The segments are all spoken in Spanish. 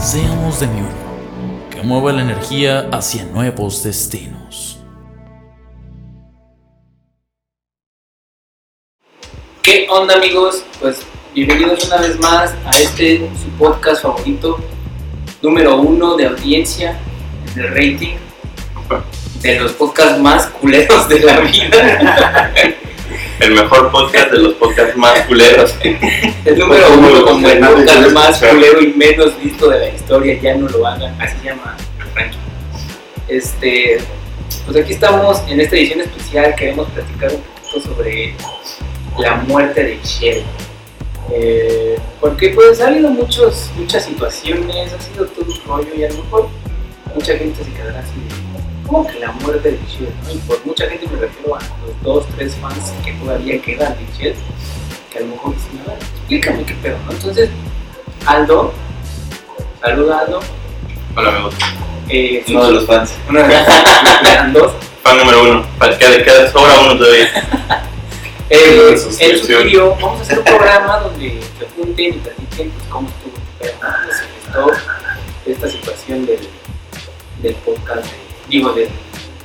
Seamos de mi uno, que mueva la energía hacia nuevos destinos. ¿Qué onda amigos? Pues bienvenidos una vez más a este su podcast favorito, número uno de audiencia, de rating, de los podcasts más culeros de la vida. El mejor podcast de los podcasts más culeros. El número uno como el podcast más culero y menos visto de la historia, ya no lo hagan, así se llama ranking. Este, pues aquí estamos en esta edición especial, queremos platicar un poquito sobre la muerte de Shell. Eh, porque pues ha habido muchos, muchas situaciones, ha sido todo un rollo y a lo mejor mucha gente se quedará así de, ¿cómo que la muerte de? ¿no? Y por mucha gente me refiero a los dos, tres fans que todavía quedan de Shell, que a lo mejor dicen, a ver, explícame qué pedo, ¿no? Entonces, Aldo, saluda Aldo, Hola amigos. eh, Uno de los fans. uno de los eran dos, Fan número uno. Para que queda sobra uno todavía. Eh, él sugirió, vamos a hacer un programa donde se junten y platiquen pues, cómo estuvo pero cómo se gestó esta situación del, del podcast, de- digo, del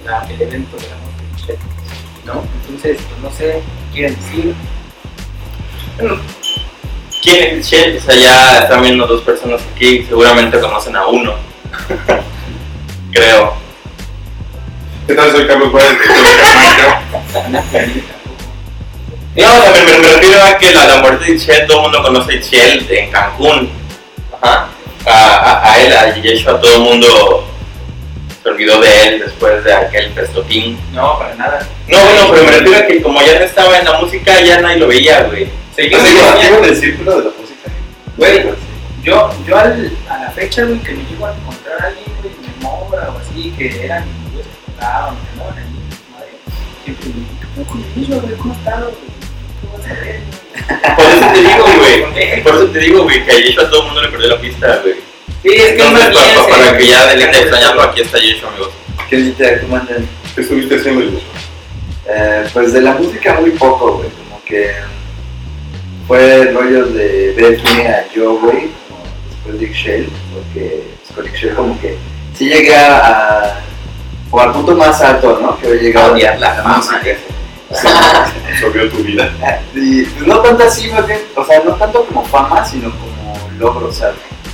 la- del evento de la muerte de Michelle, ¿no? Entonces, pues no sé, ¿qué quieren decir? ¿Quién es Shell? O sea, ya están viendo dos personas aquí. Seguramente conocen a uno. Creo. ¿Qué tal? Soy Carlos Juárez, director de. No, me- me refiero a que la, la muerte de Shell, todo el mundo conoce a Shell en Cancún. Ajá. A, a, a él, a Yeshua, todo el mundo se olvidó de él después de aquel festotín. No, para nada. No, bueno, pero me refiero a que como ya no estaba en la música, ya nadie lo veía, güey. Que activo del círculo de la música. Güey, yo, yo al, a la fecha, güey, que me llego a encontrar a alguien, güey, en Mora o así, que eran güeyes que tocaban, que andaban ahí, madre, siempre me ¿cómo eso, güey? ¿Cómo está, güey? ¿Cómo vas a ver, güey? Por eso te digo, güey. Por eso te digo, güey, que a todo el mundo le perdió la pista, güey. Sí, es que Entonces, más bien para, se- para que ya dejen de extrañarlo, aquí está Yeshua, amigos. ¿Qué dice? ¿Cómo andan? ¿Qué estuviste haciendo, Joshua? Eh, pues de la música muy poco, güey. Como que fue rollos de verme a yo, güey, después de Excel, porque con Excel como que sí llegué a, o al punto más alto, ¿no? Que he llegado A odiar la música. Absorbió tu vida. Y pues, no tanto así, güey, o sea, no tanto como fama, sino como logro,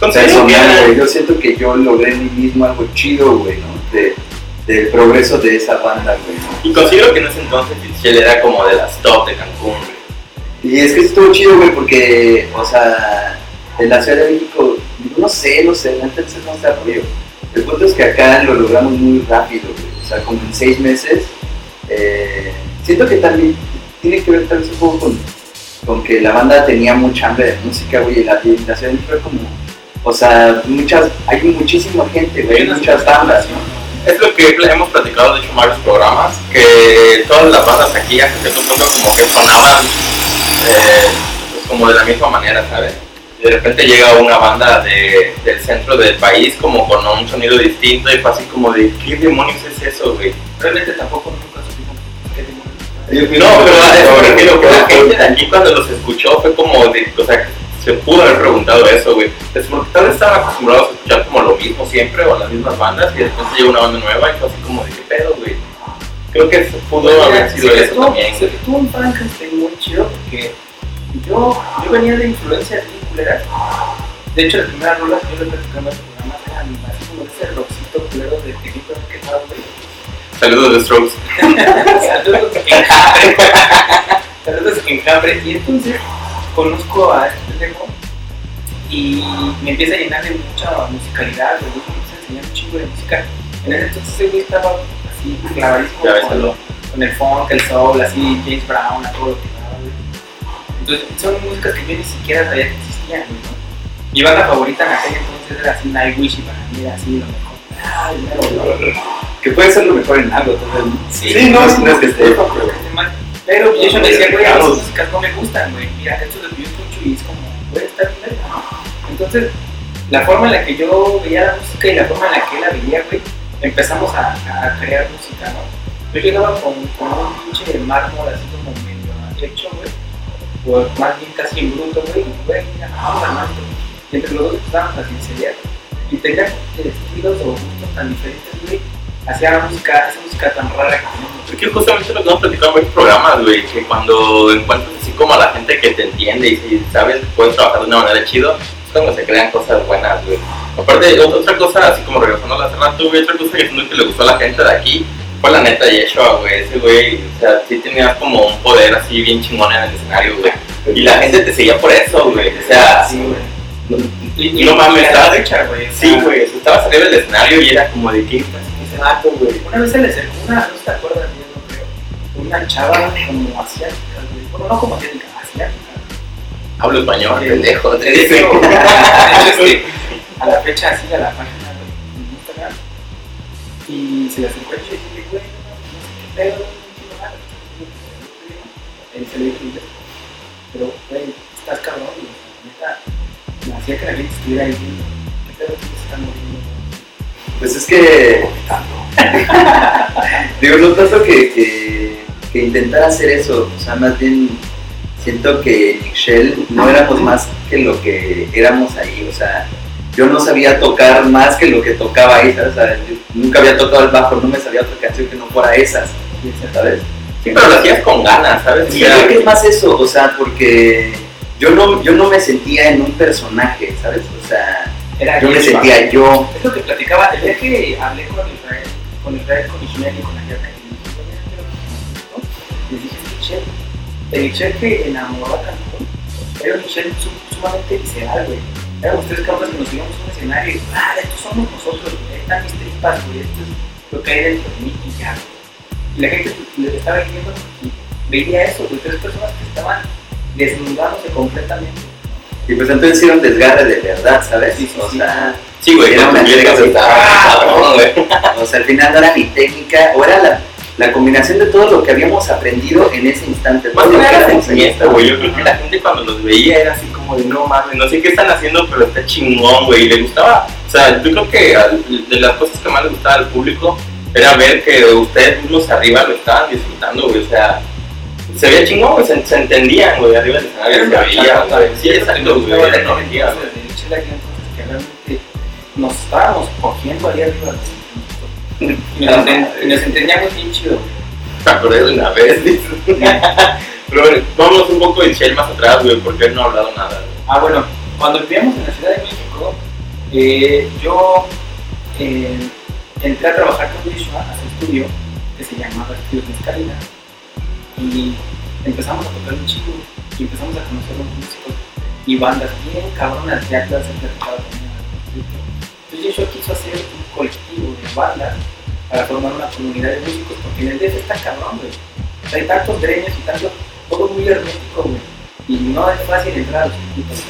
o sea, güey. Yo siento que yo logré en mí mismo algo chido, güey, ¿no? De, del progreso de esa banda, güey, ¿no? Y considero que en ese entonces Shell era como de las top de Cancún, güey. Y es que estuvo chido, güey, porque, o sea, en la Ciudad de México, no sé, no sé, antes no está rollo. El punto es que acá lo logramos muy rápido, güey. O sea, como en seis meses. eh, siento que también tiene que ver tal vez un poco con, con que la banda tenía mucha hambre de música, güey, y la, la Ciudad de México fue como, o sea, muchas, hay muchísima gente, güey, hay muchas bandas, ¿no? Es lo que hemos platicado, de hecho, en varios programas, que todas las bandas aquí a cierto punto como que sonaban eh, pues, como de la misma manera, ¿sabes? De repente llega una banda de, del centro del país como con un sonido distinto y fue así como de, ¿qué demonios es eso, güey? Realmente tampoco nunca supimos qué demonios. No, pero que la gente de aquí cuando los escuchó fue como de, o sea, se pudo haber preguntado eso, güey. Es porque tal vez estaban acostumbrados a escuchar como lo mismo siempre o las mismas bandas y después llega una banda nueva y fue así como de, ¿qué pedo, güey? Creo que eso pudo haber sido se eso gestó- también, se gestó un Frankenstein muy chido porque yo, yo venía de influencias culeras. De hecho, las primeras rolas que yo le platicaba en este programa eran así como ese rockcito culero de Felipe Quejado, güey. Saludos de Strokes. Saludos enjambre. Saludos enjambre. Y entonces conozco a este pendejo y me empieza a llenar de mucha musicalidad. Me empieza a enseñar un chingo de música. En ese entonces ese güey estaba así clavadísimo con, con el funk, el soul, así James Brown, a todo lo que güey. Entonces son músicas que yo ni siquiera sabía que existían, ¿no? Mi banda favorita en aquel entonces ser así Nightwish y para mí era así lo mejor. Ay, mero, güey. Que puede ser lo mejor en algo, entonces. Sí, no, no es que. Esté mal. Pero yo me decía, güey, las músicas no me gustan, güey. Mira, esto es lo que yo escucho y es como, güey, está bien. Entonces, la forma en la que yo veía la música y la forma en la que él la veía, güey, empezamos a, a crear música, ¿no? Yo llegaba con, con un pinche de mármol así como medio hecho, güey. O más bien casi en bruto, güey. Y, güey, mira, vamos armando. Y entre los dos empezábamos a sinceridad. Y tenían estilos o gustos tan diferentes, güey. Hacía la música, esa música tan rara que tenemos. Es que justamente lo que hemos platicado en varios programas, güey, que cuando encuentras así como a la gente que te entiende y si sabes que puedes trabajar de una manera chido, es cuando se crean cosas buenas, güey. Aparte, ot- otra cosa, así como regresando a la rato, güey, otra cosa que siento que le gustó a la gente de aquí fue la neta Yeshua, güey. Ese güey, o sea, sí tenías como un poder así bien chingón en el escenario, güey. Y la gente te seguía por eso, güey. O sea, Sí, güey. y, no mames, a la estabas fecha, güey. Sí, güey, estabas arriba del escenario y era como de qué vato, güey. Una vez se le acercó una, no sé te acuerdas, yo no creo, una chava como asiática, güey. Bueno, no como asiática, asiática. Hablo español, pendejo, te dice. a la fecha así, a la página de Instagram. Y se le acercó el chico y dije, güey, no, no sé qué pedo, no le dijo inglés. Pero, güey, estás cabrón, y neta, me hacía que la gente estuviera ahí viendo. ¿Qué pedo que se están moviendo? Pues es que. Digo, no tanto que, que, que intentar hacer eso, o sea, más bien siento que Ixchel no éramos más que lo que éramos ahí, o sea, yo no sabía tocar más que lo que tocaba ahí, ¿sabes? O sea, yo nunca había tocado el bajo, no me sabía otra canción que no fuera esas, ¿sabes? Sí, pero lo hacías con ganas, ¿sabes? Sí, creo que es más eso, o sea, porque yo no, yo no me sentía en un personaje, ¿sabes? O sea, Era yo me sentía yo. Es lo que platicaba, el día que hablé con Israel, con Israel, con Ishmael y con Ayaka, les dije, Michelle, el Michelle que enamoró a era un Michelle su- sumamente visceral, güey. Éramos tres cabrones que nos subíamos a un escenario y, ah, estos somos nosotros, güey, están mis tripas, güey, esto es lo que hay dentro de mí y ya. Y la gente le estaba viendo y veía eso, güey, tres personas que estaban desnudándose completamente. Y pues entonces era un desgarre de verdad, ¿sabes? Sí, sí, o sea, Sí, güey, Era una entrega de- güey. o sea, al final no era mi técnica, o era la, la combinación de todo lo que habíamos aprendido en ese instante. Más que nada sentimiento, güey. Yo creo que la gente cuando los veía era así como de no mames, no sé qué están haciendo, pero está chingón, güey. Y le gustaba. O sea, yo creo que al- de las cosas que más le gustaba al público era ver que ustedes mismos arriba lo estaban disfrutando, güey. O sea, se veía chingón, güey. Se, se entendían, güey. Arriba del escenario se veía, güey. Sí, exacto, güey. La energía, güey. que realmente nos estábamos cogiendo ahí arriba. Y nos, entendíamos bien chido. Me acordé de una vez. Pero bueno, vámonos un poco de Shell más atrás, güey, porque él no ha hablado nada, güey. Ah, bueno, cuando vivíamos en la Ciudad de México, eh, yo eh, entré a trabajar con Yeshua a su estudio que se llamaba Estudios Mezcalina y empezamos a tocar un chico y empezamos a conocer los músicos y bandas bien cabronas, ya que las he platicado también. Entonces Yeshua quiso hacer un colectivo de bandas para formar una comunidad de músicos porque en el DF está cabrón, güey. Hay tantos gremios y tanto, todo muy hermético, güey. Y no es fácil entrar a los circuitos.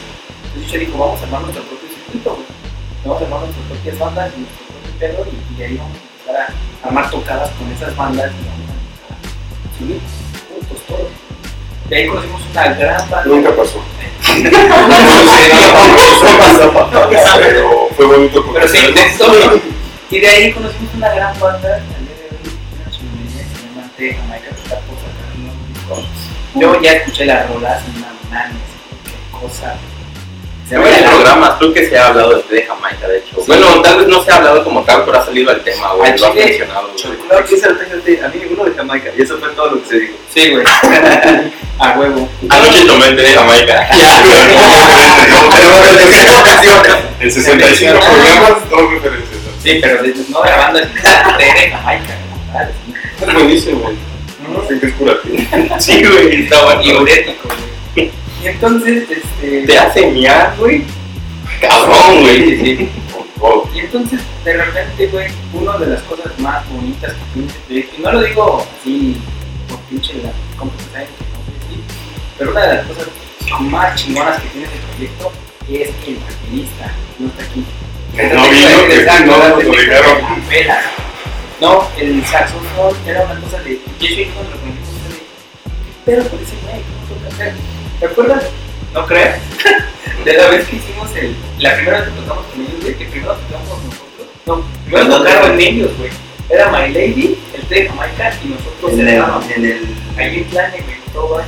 Entonces yo digo, vamos a armar nuestro propio circuito, güey. Vamos a armar nuestras propias bandas y nuestro propio pedo y, y ahí vamos a empezar a armar tocadas con esas bandas y vamos a subir. De ahí conocimos una gran banda. Nunca pasó. Pero fue bonito porque Pero se intentó. Y de ahí conocimos una gran banda, de Jamaica, que está por sacar un nuevo disco. Yo ya escuché las rolas y una mames, qué cosa. Se En varios La- programas creo que se ha hablado de, de Jamaica, de hecho. Sí. Bueno, tal vez no se ha hablado como tal, pero ha salido el tema, güey. Lo chile, mencionado, güey. No, el a mí uno de Jamaica, y eso fue todo lo que se dijo. Sí, güey. A huevo. Anoche tomé té de Jamaica. En 65 programas, dos referencias. Sí, pero de- no la banda, sino de Jamaica. sí. Es buenísimo, güey. Dicen que es curativo. Sí, güey, está bueno. Diurético, güey. Y entonces, este. Te hace miar, güey. Cabrón, güey. Sí, sí. Wow. Y entonces, de repente, güey, una de las cosas más bonitas que tiene este proyecto, y no lo digo así por pinche la que que soy así, pero una de las cosas más chingonas que tiene este proyecto es que el baterista no está aquí. Que no vino, que no el saxofón era una cosa de. Y eso ahí cuando lo. ¿Qué pedo con ese güey? ¿Cómo toca hacer? ¿Te acuerdas? ¿No crees? de la vez que hicimos el. La primera vez que tocamos con ellos, güey, que primero tocamos nosotros. No, primero tocaron ellos, güey. Era My Lady, el té de Jamaica y nosotros En el, en el, Ahí en plan de Gustavo.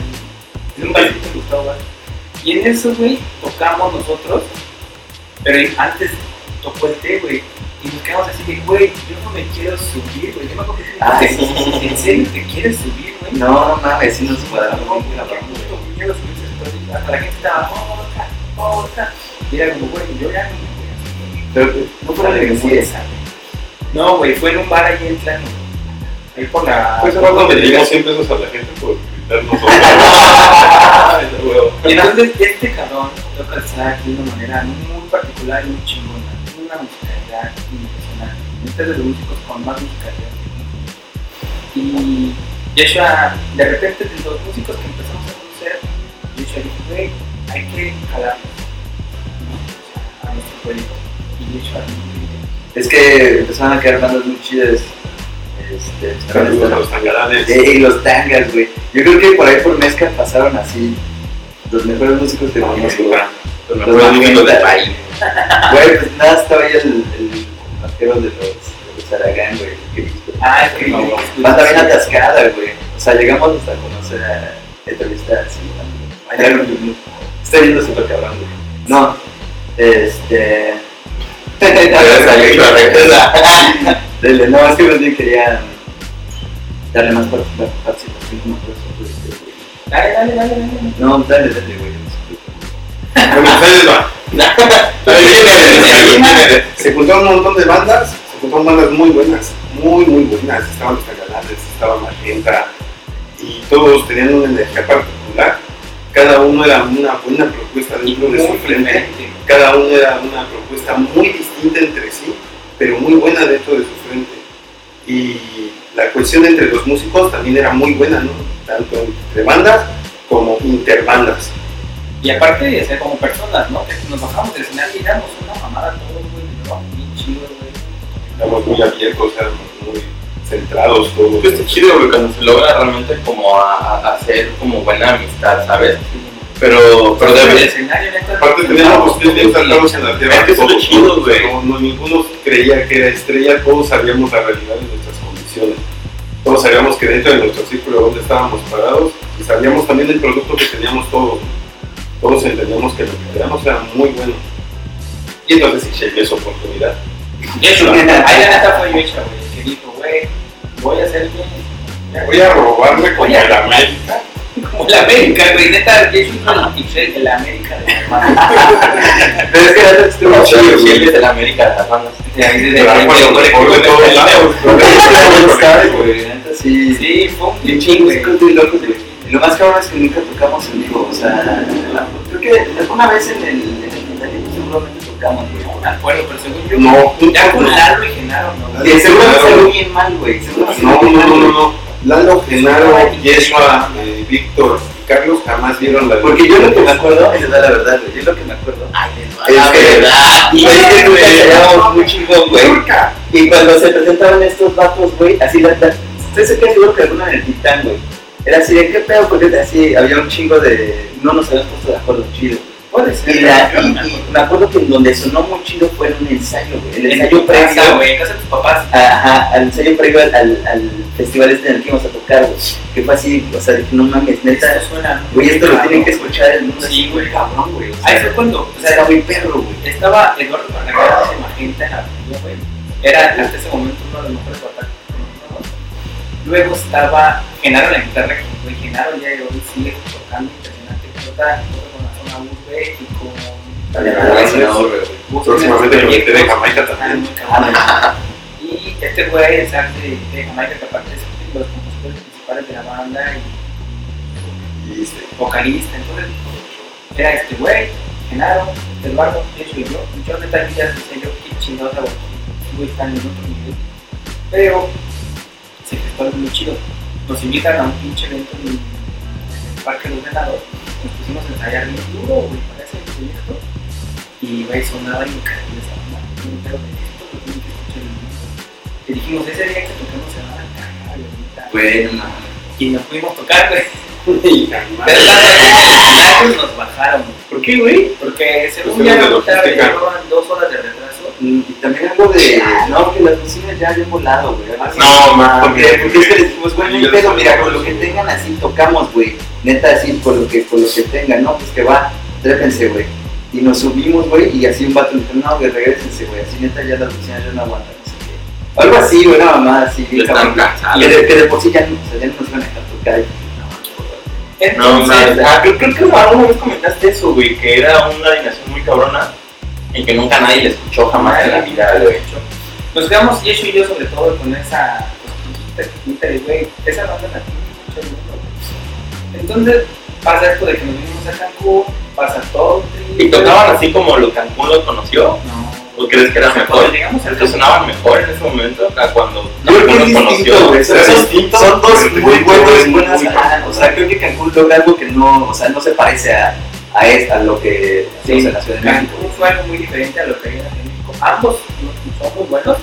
Es un barcito en Gustavo. Y en eso, güey, tocamos nosotros. Pero antes tocó el té, güey. Y nos quedamos así de, güey, yo no me quiero subir, güey. Yo me acuerdo que Ah, te- sí. ¿En serio te quieres subir, güey? no, no mames, sí nos cuadramos No, bien qué Hasta la gente estaba, oh, acá. Y era como, güey, yo ya a. Pero no fue la vergüenza. No, güey, fue en un bar ahí en Tlano. Ahí por la. Pues cuando le dimos 100 pesos a la gente por gritarnos Y entonces este cabrón toca el sax de una manera muy particular y muy chingona. Tiene una musicalidad impresionante. Este es de los músicos con más musicalidad. Y Yeshua, de repente, de los músicos que empezamos a conocer, Hay que jalarlos ¿no? O sea, a nuestro proyecto. Y Yeshua, Es que empezaron a quedar bandas muy chidas. Este, los tangaranes. y los tangas, güey. Yo creo que por ahí por Mezca pasaron así los mejores músicos que conozco. güey. Los mejores músicos del país. Güey, pues nada, estaba ahí el, el vaquero de los, de los Aragán, güey. ah, es que No, no, Banda bien atascada, güey. O sea, llegamos hasta conocer a entrevistas así. Allá Está viendo súper cabrón, güey. No, este. Dele, no, es que más bien quería darle más participa- participación como. Dale, dale, dale, dale. No, dale, dale, güey. Se juntaron un montón de bandas, se juntaron bandas muy buenas, muy, muy buenas. Estaban los Tagalanes, estaba Magenta, y todos tenían una energía particular. Cada uno era una buena propuesta dentro de su frente. Cada uno era una propuesta muy distinta entre sí, pero muy buena dentro de su frente. Y la cohesión entre los músicos también era muy buena, ¿no? Tanto entre bandas como interbandas. Y aparte de ser como personas, ¿no? Que nos bajamos del escenario y éramos una mamada todos, güey. ¿no? Bien chido, güey. Éramos muy abiertos, éramos muy centrados todos. Pues está chido, güey, cuando se logra realmente como a, a hacer como buena amistad, ¿sabes? Pero, pero debe. Aparte teníamos pies bien en la tierra. Es que eso lo chido, güey. No, no, ninguno creía que era estrella, todos sabíamos la realidad de nuestras condiciones. Todos sabíamos que dentro de nuestro círculo donde estábamos parados y sabíamos también el producto que teníamos todos. Todos entendíamos que lo que teníamos era muy bueno. Y entonces sí esa oportunidad. Yeshua. Ahí la neta fue Yeshua, güey. Que dijo, güey, voy a hacer bien. Voy a robarme como el América. Como la América, güey. Neta, Yeshua es el de la América de la mano. Pero es que la neta estuvo chido, Sí, él güey. es de la América de las bandas. De ahí, de- de- de- de güey, neta, sí. Sí, fue un güey. locos, güey. Y lo más cabrón es que nunca tocamos en vivo, o sea, creo que alguna vez en el, en el seguramente tocamos, güey. No me acuerdo, pero según yo. No, Ya con. Lalo y Genaro, ¿no? Y seguro salió bien mal, güey. Seguro No, no, no, no. Lalo, Genaro, Yeshua, eh, Víctor y Carlos jamás vieron la Porque yo lo que me acuerdo, es la verdad, güey. Yo lo que me acuerdo. Es la que- verdad. Y es que muy chingón, güey. Y cuando se presentaban estos vatos, güey, así la. estoy seguro que alguno en el Titán, güey. Era así de qué pedo, porque así había un chingo de. No nos habíamos puesto de acuerdo chido. Puede ser. Y, la, y, y me acuerdo que en donde sonó muy chido fue en un ensayo, güey. El En ensayo previo. en casa de tus papás. Ajá, al ensayo previo al, al, al festival este en el que íbamos a tocar, güey. Que fue así, o sea, no mames, neta. Esto suena. Güey, esto lo tienen que escuchar el mundo. Sí, güey. cabrón, güey. Ahí fue cuando, o sea, era muy perro, güey. estaba Eduardo Barragán de Magenta en la batería, güey. Era hasta ese momento uno de los mejores batallas. Luego estaba Genaro en la guitarra, que güey, Genaro ya de hoy sigue tocando impresionante. Busca Próximamente el té de. Jamaica también. muy. Y este güey, el sax de, de Jamaica, que aparte es uno de los compositores principales de la banda y vocalista, entonces era este güey, Genaro, Eduardo, eso y yo. Yo neta ya decía yo qué chingados hago güey están en otro nivel. Pero se gestó algo muy chido. Nos invitan a un pinche evento en el Parque de los Venados. Nos pusimos a ensayar bien duro, güey, proyecto. Y escuchar el mundo. Y dijimos, ese día que toquemos se van a neta. Bueno, no. Y nos pudimos tocar, güey. Y la. Pero nos bajaron. ¿Por qué, güey? Porque según ya la llevaban dos horas de retraso. Y también algo de. No, que las bocinas ya habían volado, güey. así. No, mames. Porque, porque es que les dijimos, güey, no hay pedo, mira, con lo que tengan así tocamos, güey. Neta, así, con lo que, con lo que tengan, no, pues que va, trépense, güey. Y nos subimos, güey, y así un vato me dijo, no, güey, regresense, güey, así neta ya las bocinas ya no aguantan, no sé qué. Algo así, güey, una mamá así, bien cabrón. Que de, que de por sí ya, no- o sea, ya no nos iban a dejar tocar. No, Entonces, mames. Ah, creo, creo que alguna vez comentaste eso, güey, que era una alineación muy cabrona y que nunca nadie le escuchó jamás en la vida, güey. Nos quedamos Yeshu y yo sobre todo con esa cosquillita de güey, esa banda la tiene güey. Entonces pasa esto de que nos vinimos a Cancún, pasa todo. ¿Y tocaban así como lo Cancún lo conoció? No. ¿O crees que era mejor? llegamos al ¿Crees que sonaban mejor en ese momento a cuando lo conoció? Son, ¿Es son- distinto? son dos Muy buenas. o sea, creo que Cancún logra algo que no, o sea, no se parece a, a, esta, a lo que hacemos en la Ciudad de México. Cancún fue algo muy diferente a lo que hay en México. Ambos son muy buenos.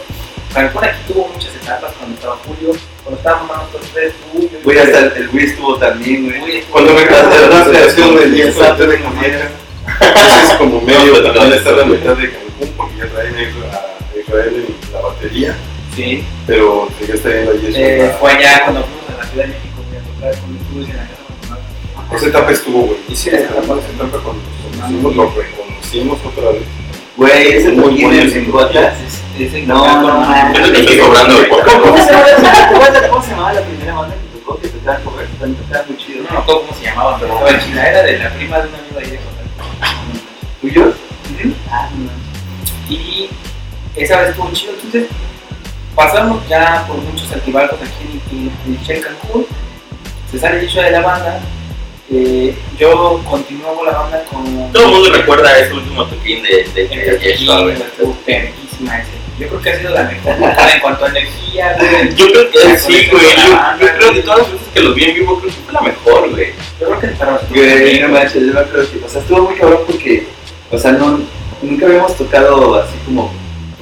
Cancún aquí tuvo muchas etapas cuando estaba Julio, tres, Julio. y- Güey, hasta el, el güey estuvo también, güey. Cuando me estuvo- cantas de la creación del día fuerte de Comiera, es como medio, también está la mitad de Cancún, porque ya traen a Israel en la batería, Sí. pero ya está yendo allí. Eh, fue allá cuando fuimos a la Ciudad de México, güey, a tocar con estudios en la casa. Esa etapa estuvo, güey. Y sí, esa etapa. esa etapa cuando nos conocimos, lo reconocimos otra vez. Güey, ese Muy toquín en. Gotas. No, no, no. Yo te estoy cobrando. ¿Cómo, se llamaba, ¿Cómo se llamaba la primera banda que tocó? Que tocaba cover, tocaba muy chido. No me acuerdo cómo se llamaba, pero estaba en China. Era de la prima de un amigo ahí de Costa. ¿Tuyos? Ujú. Ah, no. Y esa vez estuvo chido. Entonces, pasamos ya por muchos altibajos aquí en, en, Cancún. Se sale Yeshua de la banda. Eh, yo continúo con la banda con. Todo el mundo recuerda ese último toquín de, de, en de Yeshua, ese. Yo creo que ha sido la mejor en cuanto a energía, güey. Yo creo que sí, güey. Yo, creo que todas las veces que los vi en vivo, creo que fue la mejor, güey. Yo creo que para Güey, no manches, yo me acuerdo que, o sea, estuvo muy cabrón porque, o sea, no, nunca habíamos tocado así como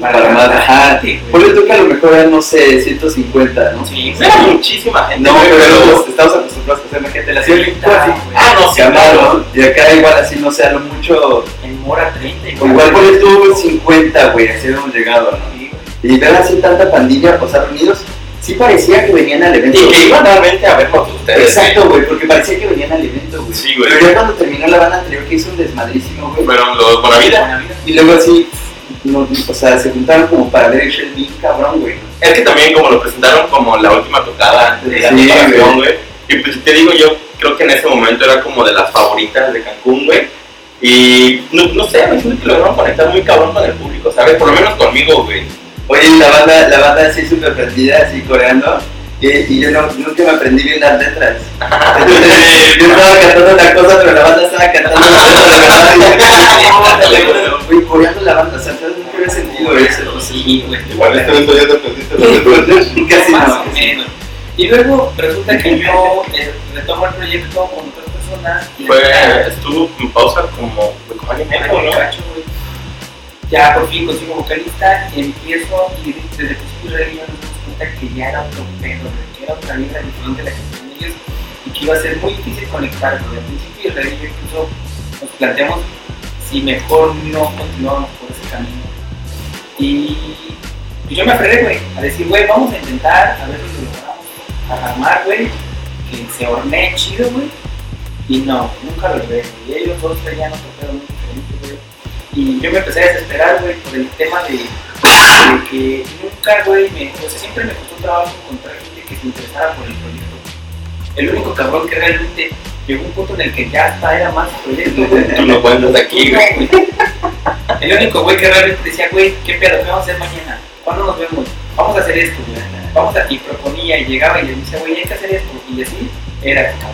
para más. Ajá, Sí, por eso que a lo mejor eran, no sé, 150, ¿no? Sí, Era muchísima gente. No, güey, pero estamos acostumbrados a hacer gente, la hacía bien así. Ah, no, sí, Llamaron, claro. y acá igual así, no sé, a lo mucho, En Mora 30. igual por ahí tuvo 50, güey, así habíamos llegado, ¿no? Sí, güey. Y ver así tanta pandilla, o sea, reunidos, sí parecía que venían al evento. Y que iban realmente a vernos ustedes. Exacto, güey, porque parecía que venían al evento, güey. Sí, güey. Pero ya cuando terminó la banda anterior que hizo un desmadrísimo, güey. Fueron los. Buena vida. Y luego así, no, o sea, se juntaron como para ver el show bien cabrón, güey. Es que también como lo presentaron como la última tocada antes de la Sí, güey. Y pues te digo, yo creo que en ese momento era como de las favoritas de Cancún, güey. Y no, no sé, me siento que lograron conectar muy cabrón con el público, ¿sabes? Por lo menos conmigo, güey. Oye, la banda, la banda así súper prendida, así coreando. Y, y yo no, nunca me aprendí bien las letras. Entonces, yo estaba cantando una cosa, pero la banda estaba cantando otra cosa. Güey, coreando la banda, o sea, nunca había sentido eso. Sí, güey. Igual este evento ya te aprendiste las letras. Casi Más no. o menos. Y luego resulta que yo eh, retomo el proyecto con otras personas. y estuvo en pausa como, como año y y ¿no? cacho. Ya por fin consigo vocalista, empiezo y desde el principio Y que ya era otro pedo, que era otra vibra diferente a la que tenían ellos y que iba a ser muy difícil conectar. Al principio y yo incluso nos planteamos si mejor no continuábamos por ese camino. Y yo me aferré, güey, a decir, güey, vamos a intentar, a ver si lo logramos a armar, güey, que se hornee chido, güey. Y no, nunca lo logré, güey. Ellos dos traían otro pedo muy diferente, güey. Y yo me empecé a desesperar, güey, por el tema de, de que nunca, güey, me, o sea, siempre me costó trabajo encontrar gente que se interesara por el proyecto. El único cabrón que realmente llegó un punto en el que ya hasta era más proyecto. Tú no cuentas aquí, güey. El único güey que realmente decía, güey, ¿qué pedo? ¿Qué vamos a hacer mañana? ¿Cuándo nos vemos? Vamos a hacer esto, güey. Vamos a... Y proponía y llegaba y le decía, güey, hay que hacer esto. Y así era cabrón.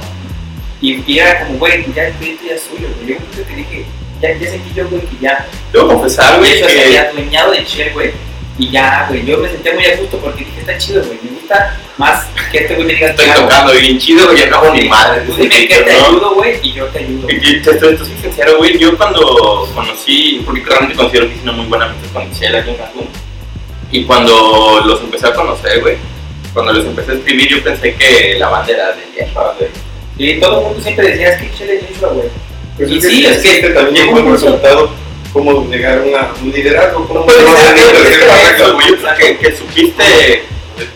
Y, y era como, güey, ya el proyecto ya es suyo, güey. Un punto que dije, ya, ya sentí yo, güey, que ya Debo confesar, güey, se que había adueñado de Shell, güey. Y ya, güey, yo me senté muy a gusto porque dije, está chido, güey, me gusta más que este güey me diga Estoy tocando bien chido, güey, ya hago ni madre. Tú dime que te ayudo, güey, y yo te ayudo. Y y te estoy, sincero, güey, yo cuando conocí, porque realmente considero que hice una muy buena amistad con Michelle aquí en Cancún, y cuando los empecé a conocer, güey, cuando les empecé a escribir, yo pensé que la banda era de Yeshua, güey. Y todo el mundo siempre decía, es que Chile es Joshua, güey. Pues Y sí, es que también como un resultado cómo llegar a un liderazgo, cómo Pues, que- que supiste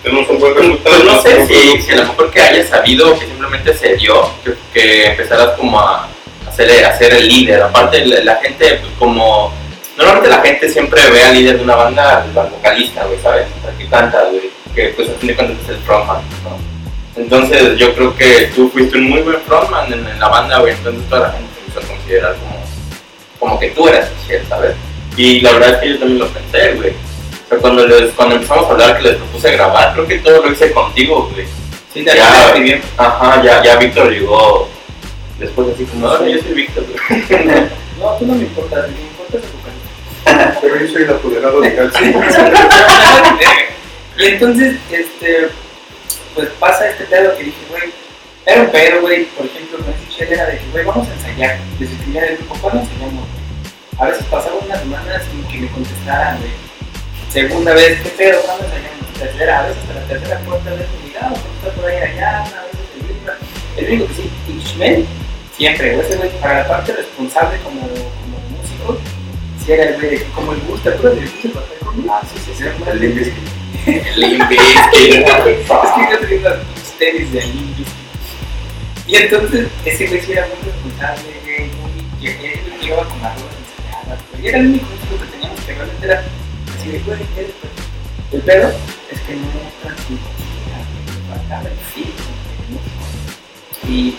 tenemos un buen resultado. Pues no sé si, si a lo mejor que hayas sabido que simplemente se dio, que, que empezaras como a hacer, a ser el líder. Aparte, la, la gente, pues como. Normalmente la gente siempre ve al líder de una banda al vocalista, güey, ¿sabes? O sea, que canta, güey. Que pues a fin de cuentas es el frontman, ¿no? Entonces yo creo que tú fuiste un muy buen frontman en, en la banda, güey. Entonces toda la gente te empezó a considerar como, como que tú eras Michelle, ¿sabes? Y la verdad es que yo también lo pensé, güey. O sea, cuando, les, cuando empezamos a hablar que les propuse grabar, creo que todo lo hice contigo, güey. Sí, te Ya. bien. Ajá, ya, ya Víctor llegó después así como, ahora yo soy Víctor, güey. No, tú no me importas, me importa tu vocalista. Pero yo soy el apoderado legal, sí. y entonces, este, pues pasa este pedo que dije, güey, era un pedo, güey, por ejemplo, con ese era de que, güey, vamos a ensayar. Les escribía el grupo, ¿cuándo ensayamos? A veces pasaban unas semanas sin que me contestaran, güey. Segunda vez, ¿qué pedo? ¿Cuándo ensayamos? Tercera, a veces hasta la tercera, cuarta vez, me llegaba, está por ahí allá, una vez te grita. El único que sí, Ishmael, siempre, güey, ese güey, para la parte responsable como, como músico, sí era el güey de que como el gusta, pero le gusta el papel conmigo. Ah, sí, sí, sí, El Limp El imbécil. es que yo tenía unas tenis de Limp Bizkit. Y entonces ese güey era muy responsable, güey, muy. que él llegaba con las ruedas ensayadas, güey. Y era el único músico que teníamos que realmente era así de, güey, eres perfecto. El pedo es que no transmitía, faltaba el feeling del músico. Y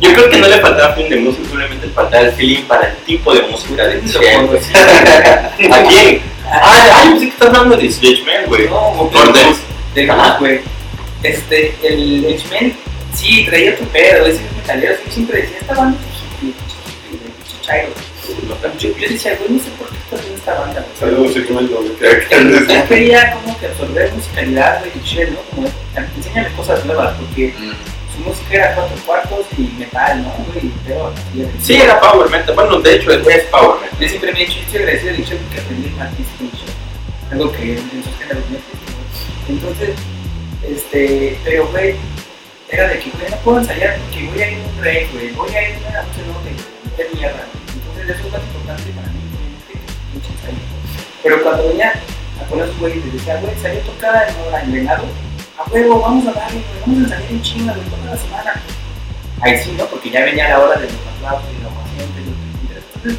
Yo creo que no le faltaba fin de música, simplemente le faltaba el feeling para el tipo de música de así. ¿A quién? Ah, ay, pensé que estás hablando de Switchman, güey. No, güey, Cortés. de Ajá. güey. Este, el H-Men, sí, traía tu pedo, ese es metalero, yo siempre decía, esta banda. Yo, yo decía, güey, no sé por qué estás haciendo esta banda, güey. Saludos, que. Yo quería como que absorber musicalidad, güey, y chill, ¿no? Como, enséñame cosas nuevas, porque su música era cuatro cuartos y metal, ¿no? Güey, pero. Sí, era Power Metal. Bueno, de hecho, es, es Power Metal. Yo siempre me he dicho, estoy agradecido de porque aprendí más Michelle. Algo que en sus géneros no existe. Entonces, este, pero güey, era de que, no puedo ensayar porque voy a ir a un rey, güey, voy a ir a una noche no de meter mierda. Entonces, eso es más importante para mí, que pinche ensayo. Pero cuando venía a poner su güey y decía, güey, salió tocada en hora en a huevo, vamos a darle, güey, vamos a ensayar en chinga, güey, toda la semana. Ahí sí, ¿no? Porque ya venía la hora de los aplausos y la ovación de los Entonces,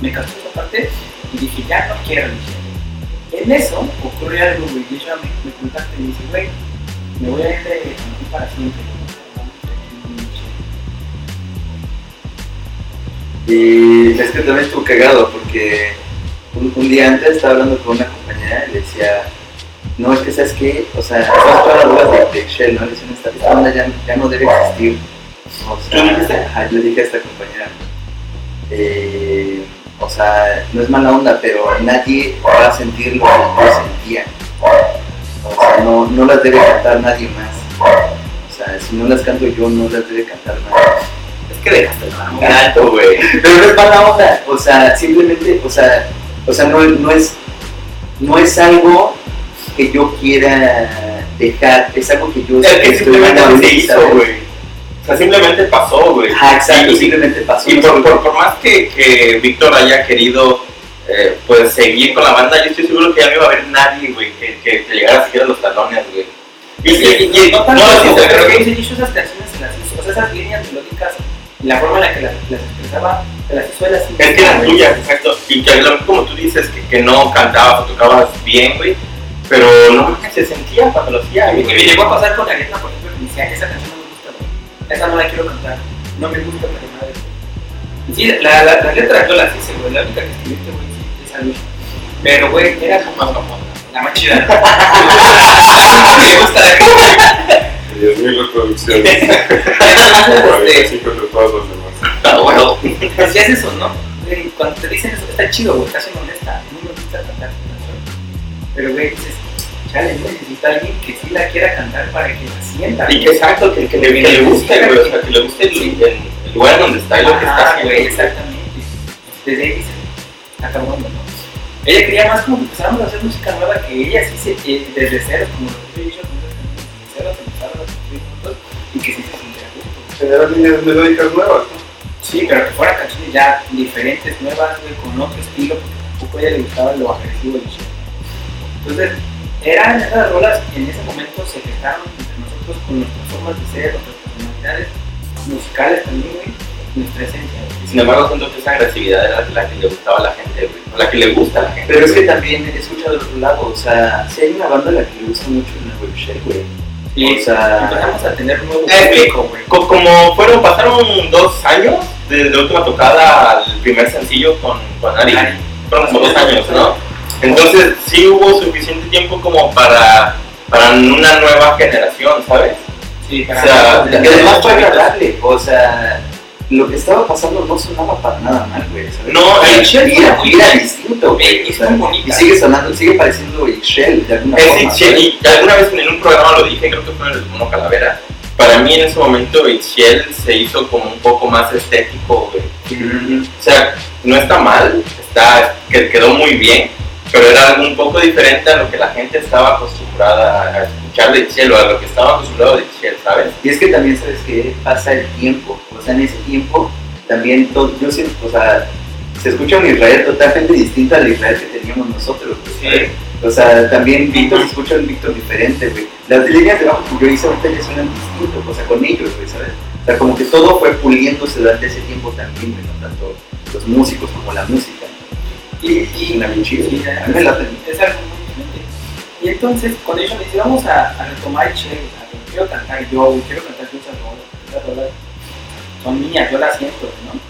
me cansó esa parte y dije, ya no quiero, dije. En eso ocurrió algo, güey, y ella me, me contacta y me dice, güey, me voy a ir de para siempre. Y es que también estuvo cagado porque un, un día antes estaba hablando con una compañera y le decía, no, es que sabes qué, o sea, las dudas de, de Shell, ¿no? Le decían, esta, esta banda ya, ya no debe existir. O sea, yo le dije a esta compañera, eh, o sea, no es mala onda, pero nadie va a sentir lo que yo sentía. O sea, no, no las debe cantar nadie más. Sea, si no las canto yo, no las debe cantar nadie. Es que dejaste el. Gato, güey. Pero no es mala onda. O sea, simplemente, o sea, o sea, no, no es, no es algo que yo quiera dejar, es algo que yo Es que simplemente güey. O sea, simplemente pasó, güey. Ajá, exacto, Y- simplemente pasó. Y no por, por por, más que, que Víctor haya querido eh, pues seguir con la banda, yo estoy seguro que ya no iba a haber nadie, güey, que, que, que llegara siquiera a los talones, güey. Y, y, y- no tanto, no, pero que dice, esas canciones se las hizo, o sea, esas líneas melódicas, y la forma en la que las, las expresaba, se las hizo él así. Es que eran tuyas, exacto. Y que lo- como tú dices, que, que no cantabas o tocabas bien, güey. Pero no mames, se sentía cuando lo hacía, Y me, llegó a pasar con Ariadna, por ejemplo, que me decía, esa canción no me gusta, güey. Esa no la quiero cantar. No me gusta para nada. Sí, la, la, la letra yo las hice, güey. La única que escribiste, güey, esa no. Pero, güey, era como la más chida. me gusta la que 10.000 reproducciones. este, 45 entre todos los demás. Ah, bueno. Decías eso, ¿no? Cuando te dicen eso, está chido, güey, honesta. No me gusta cantar. Pero, güey, dices, chale, yo necesito a alguien que sí la quiera cantar para que la sienta. Y que exacto, que, que le, que le guste, güey, o sea, que le guste el, el- el lugar donde está y lo que está haciendo. güey, exactamente. Desde ahí dice, está cabrón, ¿no? Ella quería más como que empezáramos a hacer música nueva, que ella sí se, eh, desde cero, como lo que he dicho, desde cero se empezaron a construir juntos y que sí se sintiera gusto. Generar líneas melódicas nuevas, ¿no? Sí, pero que fueran canciones ya diferentes, nuevas, güey, con otro estilo, porque tampoco a ella le gustaba lo agresivo del show. Entonces, eran esas rolas en ese momento se gestaron entre nosotros con nuestras formas de ser, nuestras personalidades musicales también, güey, nuestra esencia. Sin embargo, siento que esa agresividad era la que le gustaba a la gente, o La que le gusta a la gente. Pero es que también he escuchado del otro lado, o sea, si hay una banda a la que le gusta mucho el web share, güey. Y O sea- empezamos a tener un nuevo público, güey. Co- Como fueron, pasaron dos años desde la última tocada al primer sencillo con, con Ari. Fueron como dos años, ¿no? Entonces sí hubo suficiente tiempo como para, para una nueva generación, ¿sabes? Sí, O sea, además fue agradable, o sea, lo que estaba pasando no sonaba para nada mal, güey. ¿sabes? No, el Shell era, era distinto, güey. Y o fue sea, bonita. y sigue sonando, sigue pareciendo Shell de alguna Es forma. ¿sabes? y alguna vez en un programa lo dije, creo que fue en el Mono Calavera. Para mí en ese momento Itziel se hizo como un poco más estético, güey. Ujú. O sea, no está mal, está, que quedó muy bien, pero era algo un poco diferente a lo que la gente estaba acostumbrada a escuchar de Itziel o a lo que estaba acostumbrado de Itziel, ¿sabes? Y es que también, ¿sabes que Pasa el tiempo. O sea, en ese tiempo también todo, yo siento, o sea, se escucha un Israel totalmente distinto al Israel que teníamos nosotros, ¿sabes? O sea, también Víctor se escucha un Víctor diferente, güey. Las líneas de bajo que yo hice ahorita ya suenan distintos, o sea, con ellos, güey, ¿sabes? O sea, como que todo fue puliéndose durante ese tiempo también, güey, ¿no? Tanto los músicos como la música. Y, y suena bien chido. Y entonces, cuando ellos me dijeron, vamos a, a retomar el Che, quiero cantar yo, quiero cantar esas rolas, son mías, yo las siento, ¿no?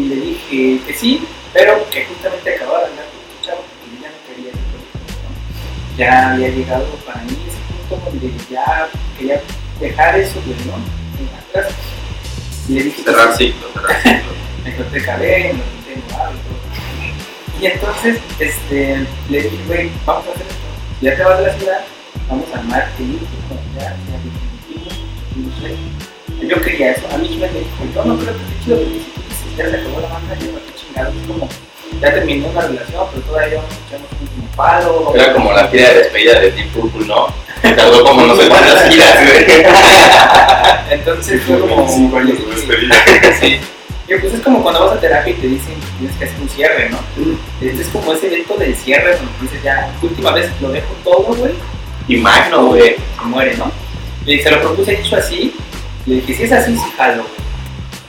Y le dije que sí, pero que justamente acababa de hablar con un chavo, porque ya no quería ese proyecto, ¿no? Ya había llegado para mí ese punto donde ya quería dejar eso, güey, ¿no? Atrás. Y le dije Cerrar ciclo, cerrar ciclo. me corté cabello, me corté y todo. Y entonces, este, le dije, güey, vamos a hacer esto. Ya te vas de la ciudad, vamos a grupo, ya, ya definitivo, no sé. Yo quería eso. A mí me dijo, yo no creo que esté chido, porque si ya se acabó la banda, qué chingados. Es como, ya terminó una relación, pero todavía vamos a echarnos un último palo. Era como la gira de despedida de Deep Purple, ¿no? Tardó como no sé cuántas giras, güey. Entonces fue como. Cinco años de despedida. Sí. Pues es como cuando vas a terapia y te dicen que tienes que hacer un cierre, ¿no? Este es como ese evento del cierre donde dices ya, última vez lo dejo todo, güey, Y Magno, güey. se muere, ¿no? Y se lo propuse hecho así, le dije, si es así, sí jalo, güey.